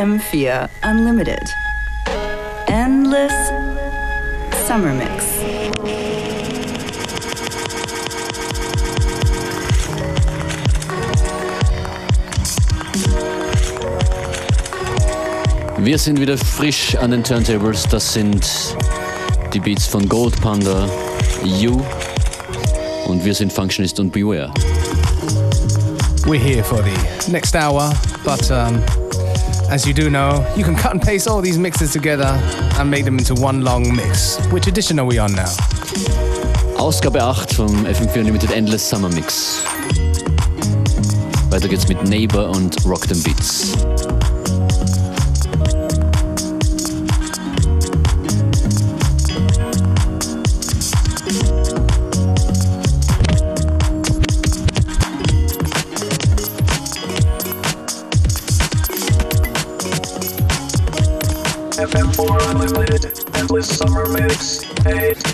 FM4 Unlimited. Endless Summer Mix. Wir sind wieder frisch an den Turntables. Das sind die Beats von Gold Panda, You und wir sind Functionist und Beware. We're here for the next hour, but um, as you do know, you can cut and paste all these mixes together and make them into one long mix. Which edition are we on now? Ausgabe 8 vom FM4 Unlimited Endless Summer Mix. Weiter geht's mit Neighbor und Rock them Beats. FM4 Unlimited, Endless Summer Mix, 8.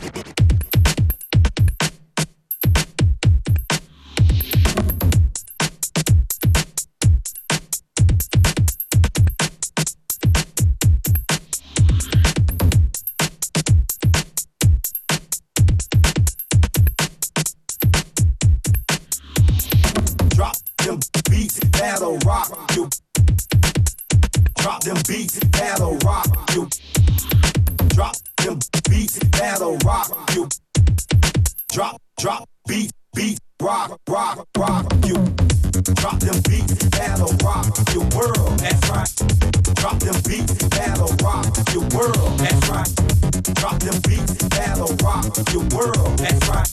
them beats, that'll rock your world. That's right. Drop them beats, that'll rock your world. That's right.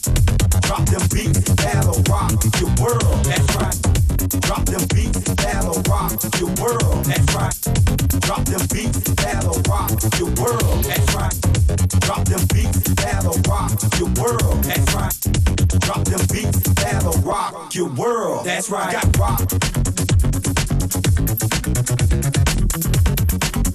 Drop them beats, that'll rock your world. That's right. Drop them beats, that'll rock your world. That's right. Drop them beats, that'll rock your world. That's right. Drop them beats, that'll rock your world. That's right. Drop them beats, that'll rock your world. That's right. Got rock. Thank you.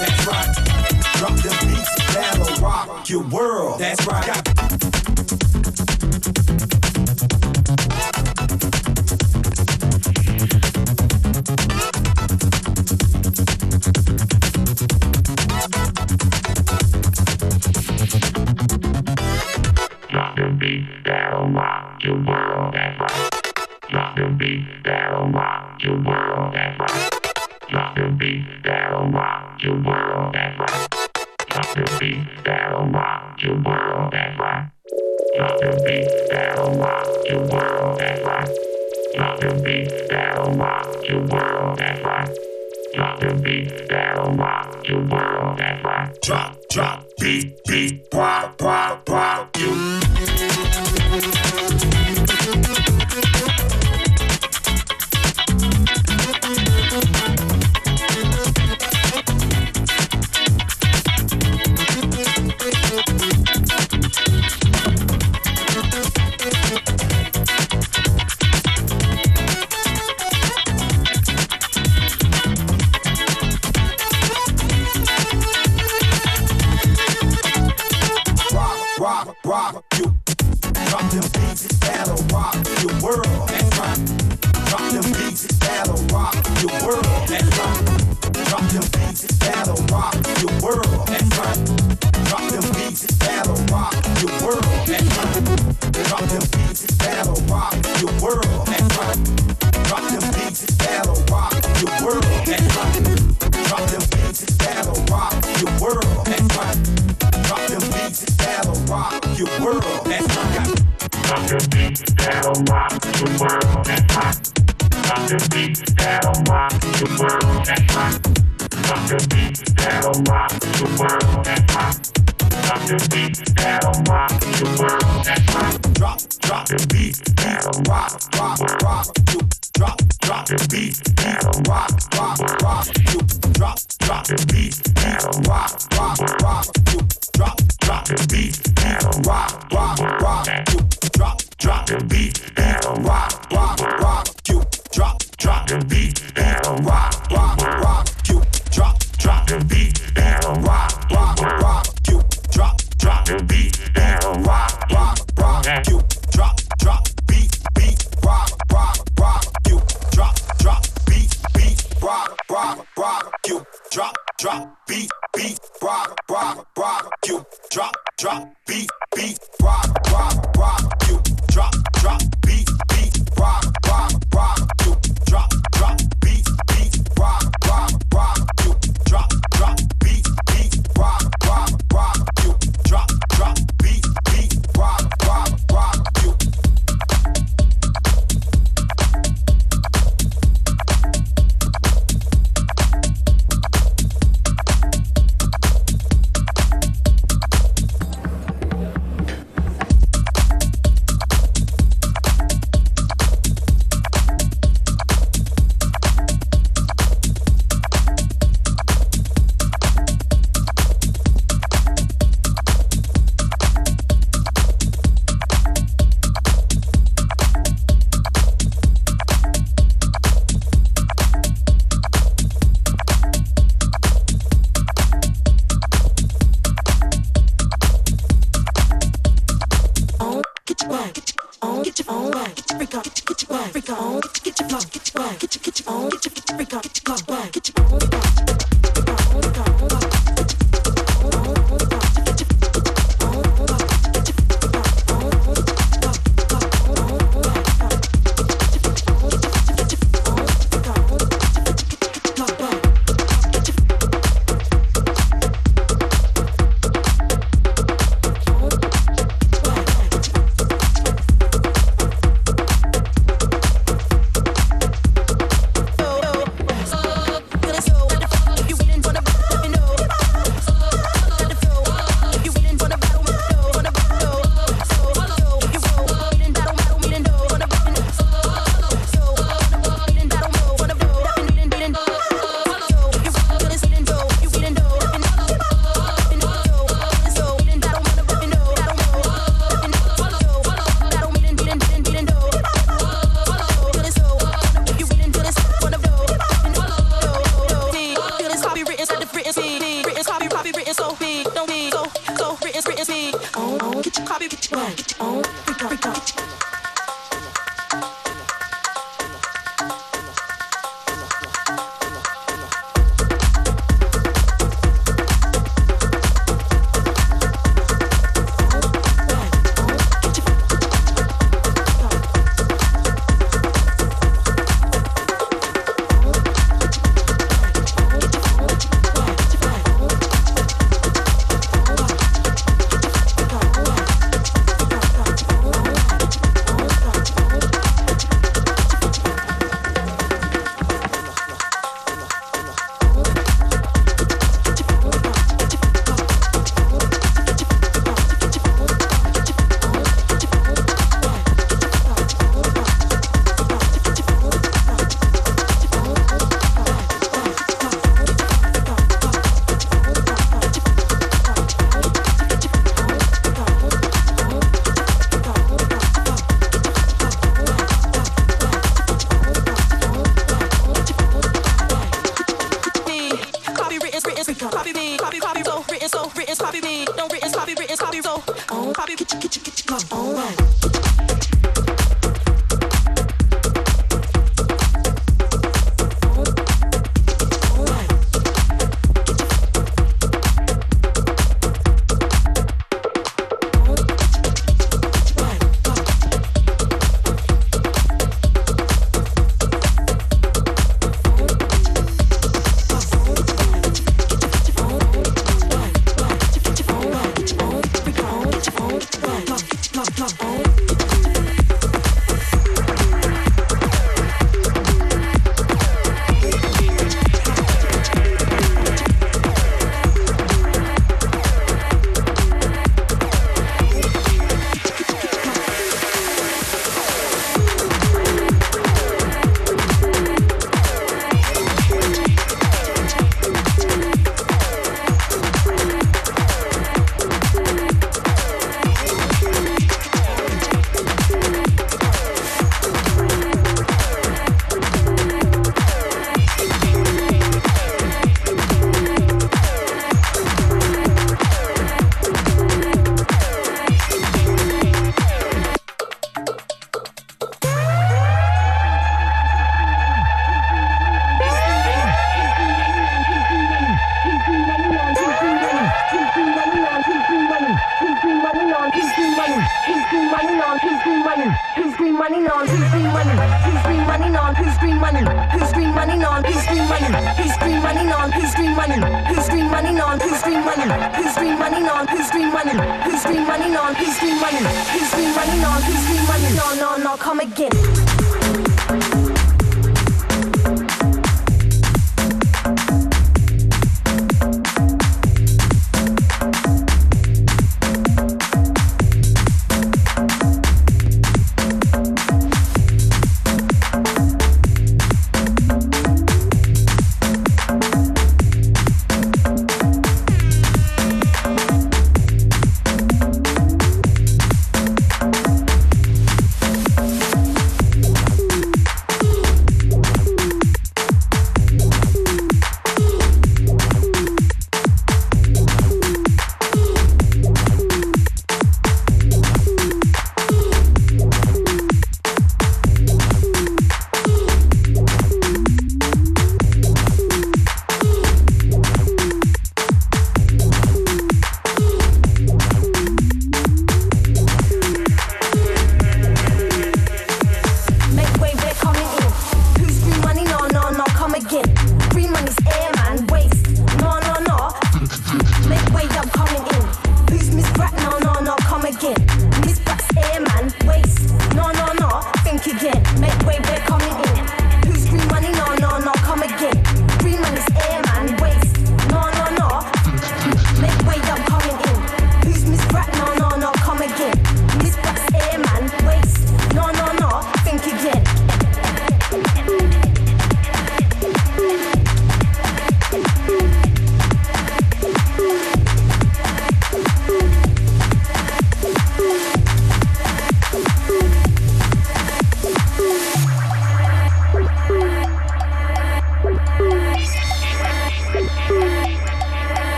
that's right. Drop the beats, battle rock your world, that's right. Got Drop the beat that'll rock the world Drop rock. Got the beat that'll rock the world Drop rock. Got the beat that'll rock the world and rock. Drop, drop the beat that'll rock, rock, rock. You drop, drop the beat that'll rock, rock, rock. You drop, drop the beat that'll rock, rock, rock. You drop, drop the beat, beat, rock, rock, rock. You drop, drop the beat, beat, rock, rock, rock. You drop, drop the beat, beat, rock, rock, rock. You drop, drop the beat, beat, rock, rock, rock. You drop, drop the beat, beat, rock, rock, rock. You drop, beat, beat, rock, rock, rock you. Drop, drop, beat, beat, rock, rock, rock.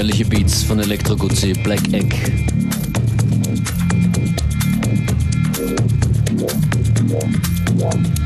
Herrliche Beats von Electro Guzzi, Black Egg. Yeah.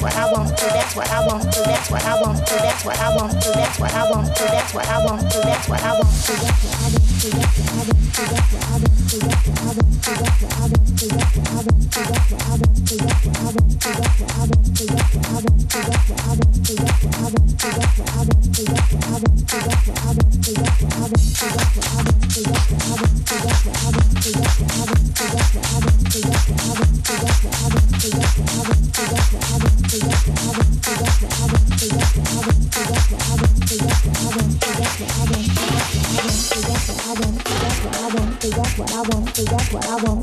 that's what I want to, that's what I want to, that's what I want to, that's what I want to, that's what I want to, that's what I want to, that's what I want to, that's what I want to, that's what I want to, that's what I want to, that's what I want to, that's what I want to, that's what I want to.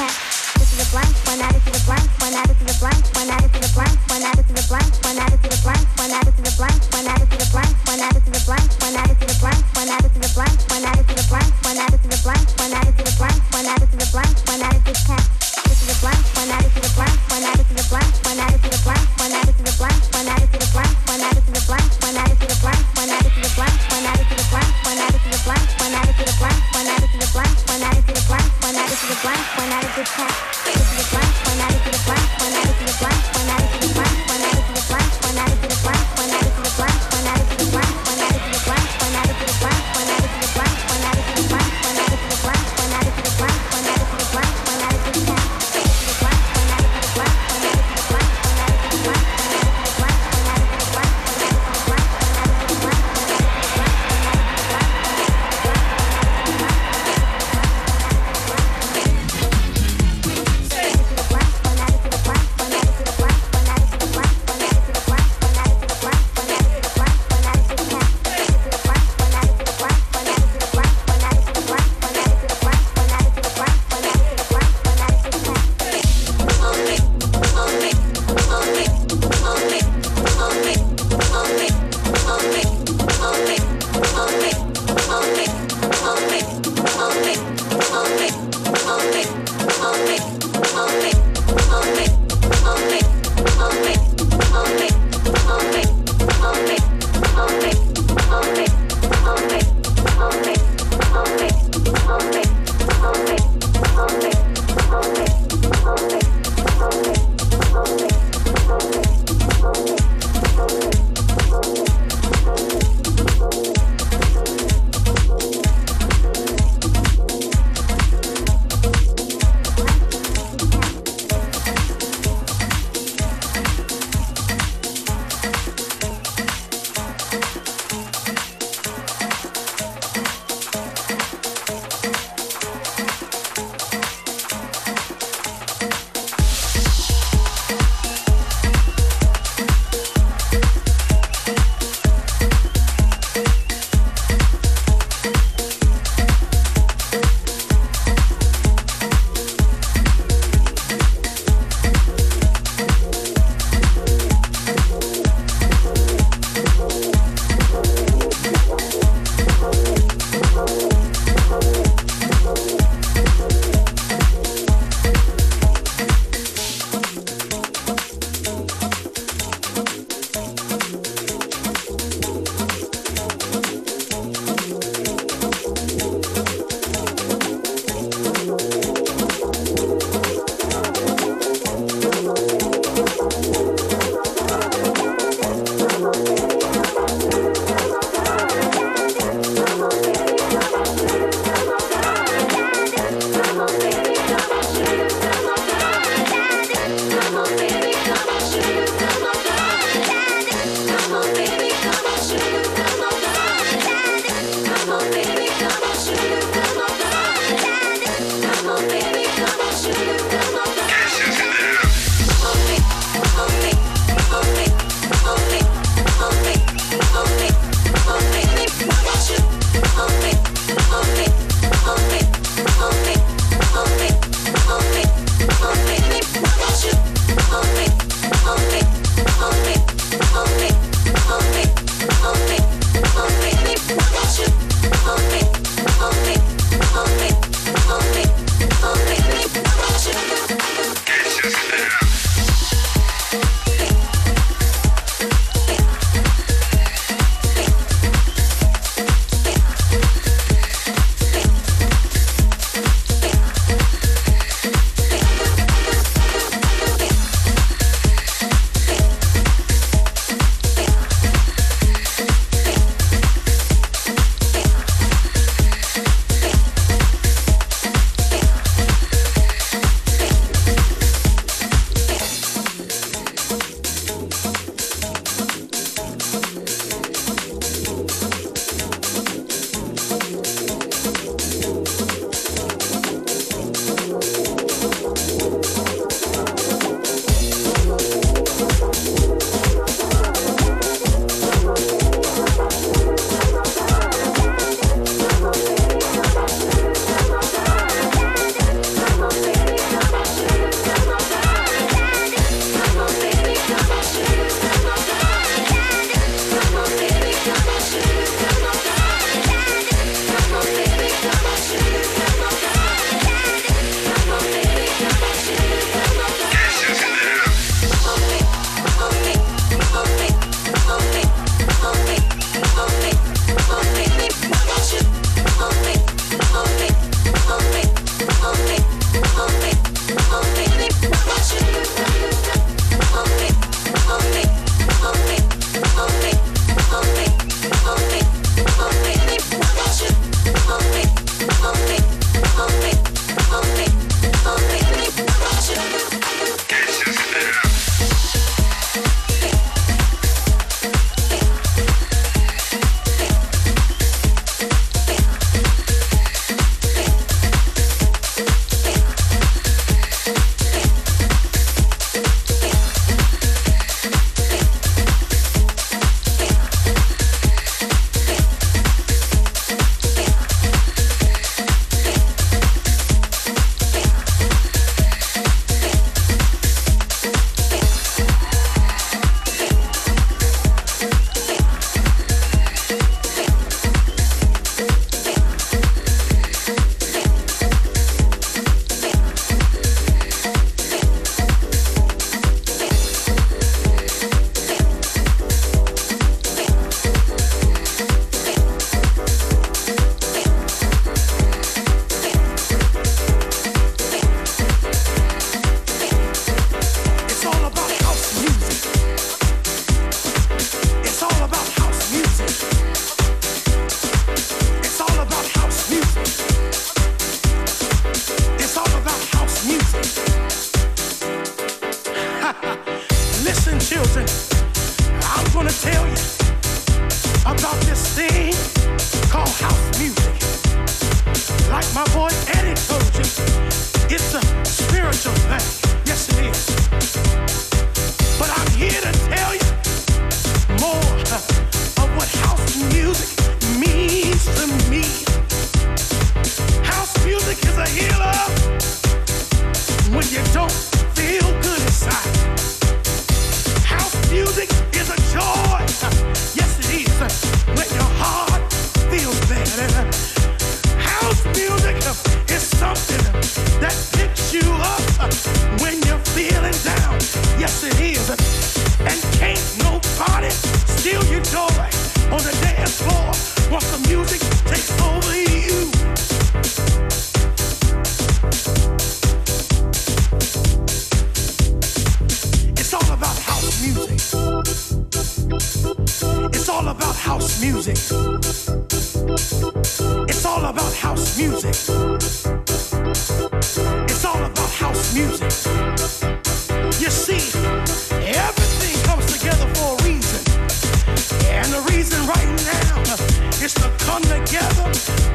はい。one out of the top. This is a blank one, that is a blank one, that is a blank one,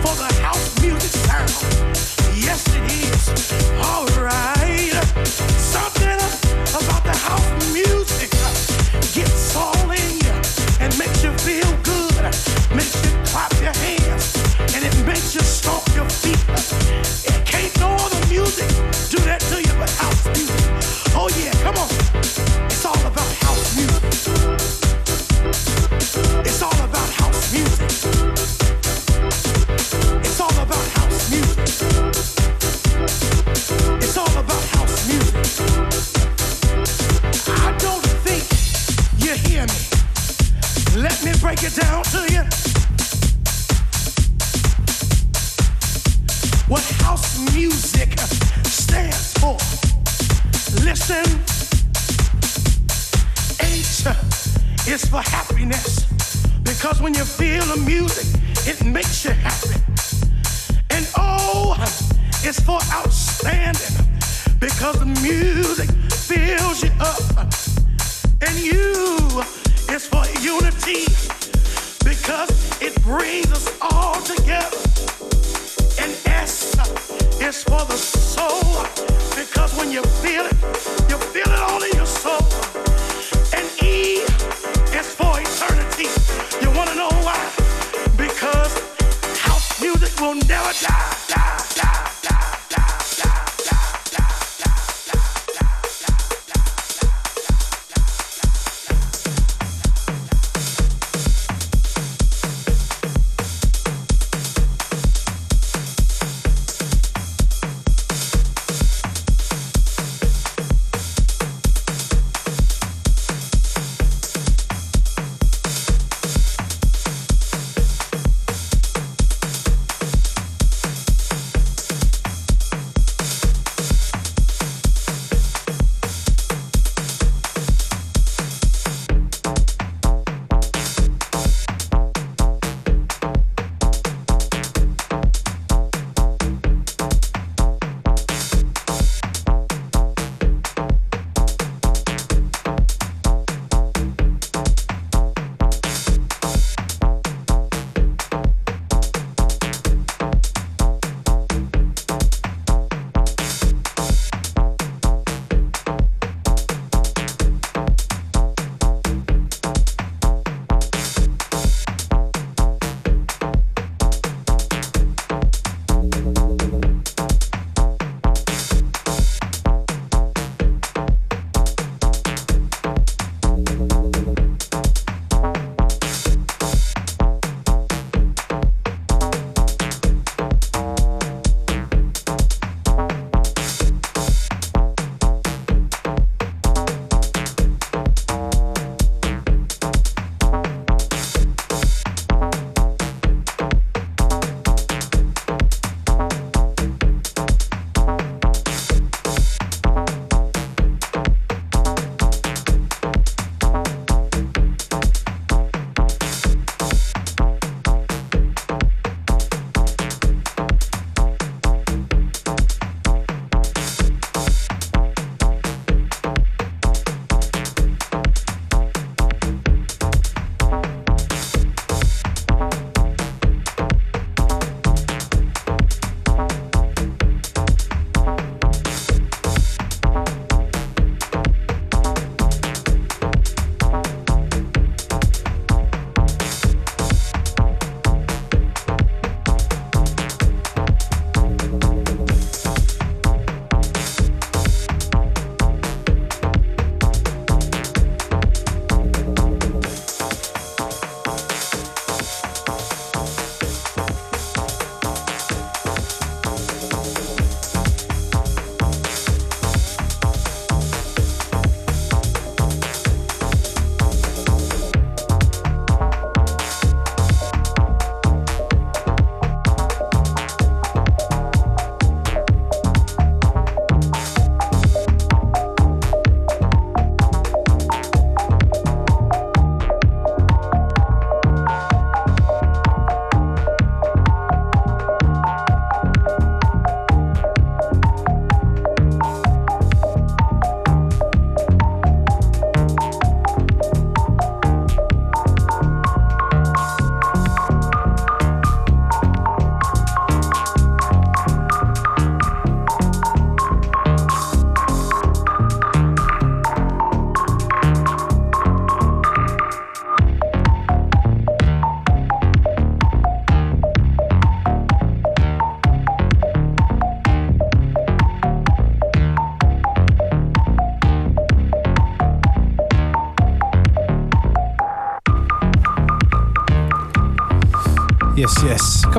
Fuck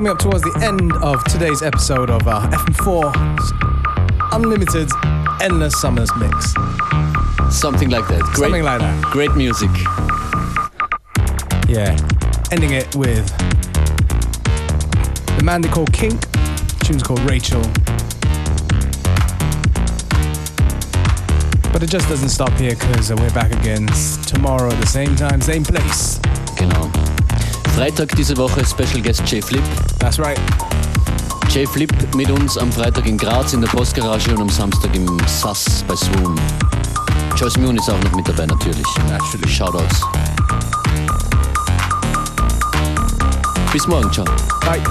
Coming up towards the end of today's episode of uh, FM4 Unlimited Endless Summers Mix. Something like that. Great, Something like that. Great music. Yeah. Ending it with the man they call Kink. tune's called Rachel. But it just doesn't stop here because we're back again tomorrow at the same time, same place. Genau. Freitag diese Woche Special Guest J.Phlip. That's right. Jay Flip mit uns am Freitag in Graz in der Postgarage und am Samstag im SAS bei Swoon. Joyce Moon ist auch noch mit dabei natürlich. Naturally. Shoutouts. Bis morgen, ciao. Bye.